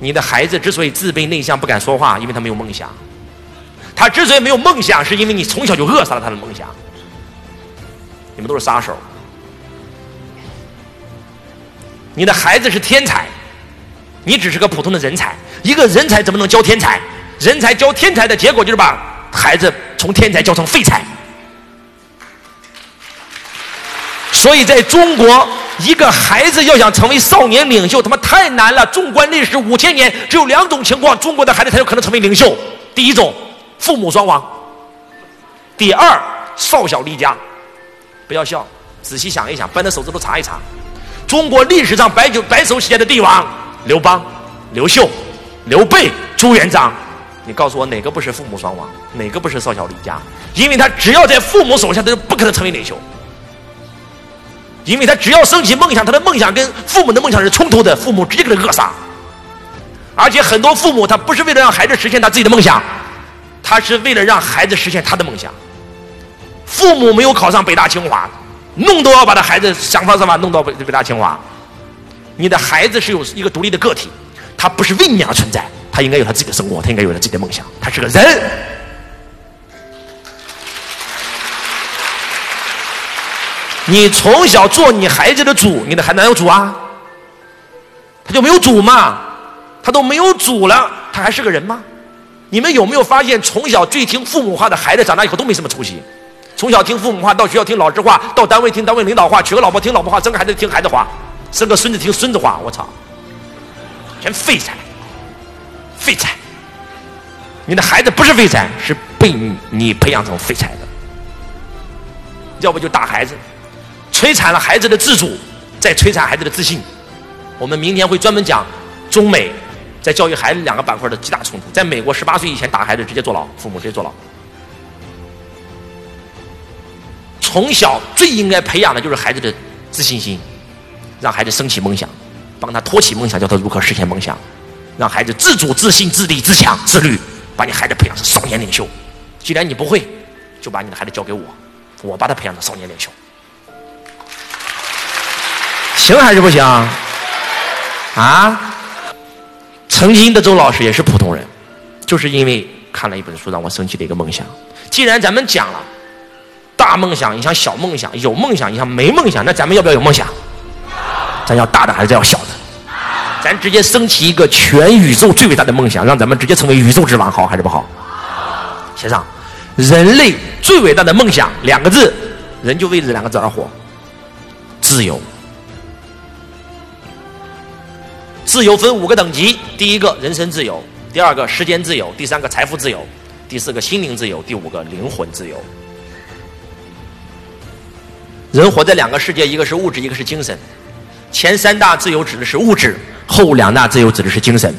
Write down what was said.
你的孩子之所以自卑内向不敢说话，因为他没有梦想。他之所以没有梦想，是因为你从小就扼杀了他的梦想。你们都是杀手。你的孩子是天才，你只是个普通的人才。一个人才怎么能教天才？人才教天才的结果就是把孩子从天才教成废材。所以，在中国，一个孩子要想成为少年领袖，他妈太难了。纵观历史五千年，只有两种情况，中国的孩子才有可能成为领袖：第一种，父母双亡；第二，少小离家。不要笑，仔细想一想，掰着手指头查一查，中国历史上白酒白手起家的帝王：刘邦、刘秀、刘备、朱元璋。你告诉我哪个不是父母双亡？哪个不是少小离家？因为他只要在父母手下，他就不可能成为领袖。因为他只要升起梦想，他的梦想跟父母的梦想是冲突的，父母直接给他扼杀。而且很多父母他不是为了让孩子实现他自己的梦想，他是为了让孩子实现他的梦想。父母没有考上北大清华，弄都要把他孩子想方设法弄到北北大清华。你的孩子是有一个独立的个体，他不是为你而存在，他应该有他自己的生活，他应该有他自己的梦想，他是个人。你从小做你孩子的主，你的孩子哪有主啊？他就没有主吗？他都没有主了，他还是个人吗？你们有没有发现，从小最听父母话的孩子，长大以后都没什么出息？从小听父母话，到学校听老师话，到单位听单位领导话，娶个老婆听老婆话，生个孩子听孩子话，生个孙子听孙子话，我操，全废材，废材！你的孩子不是废材，是被你培养成废材的，要不就打孩子。摧残了孩子的自主，在摧残孩子的自信。我们明天会专门讲中美在教育孩子两个板块的极大冲突。在美国，十八岁以前打孩子直接坐牢，父母直接坐牢。从小最应该培养的就是孩子的自信心，让孩子升起梦想，帮他托起梦想，教他如何实现梦想，让孩子自主、自信、自立、自强、自律，把你孩子培养成少年领袖。既然你不会，就把你的孩子交给我，我把他培养成少年领袖。行还是不行？啊！曾经的周老师也是普通人，就是因为看了一本书，让我升起了一个梦想。既然咱们讲了大梦想影响小梦想，有梦想影响没梦想，那咱们要不要有梦想？咱要大的还是要小的？咱直接升起一个全宇宙最伟大的梦想，让咱们直接成为宇宙之王，好还是不好？写上，人类最伟大的梦想两个字，人就为这两个字而活，自由。自由分五个等级：第一个人身自由，第二个时间自由，第三个财富自由，第四个心灵自由，第五个灵魂自由。人活在两个世界，一个是物质，一个是精神。前三大自由指的是物质，后两大自由指的是精神。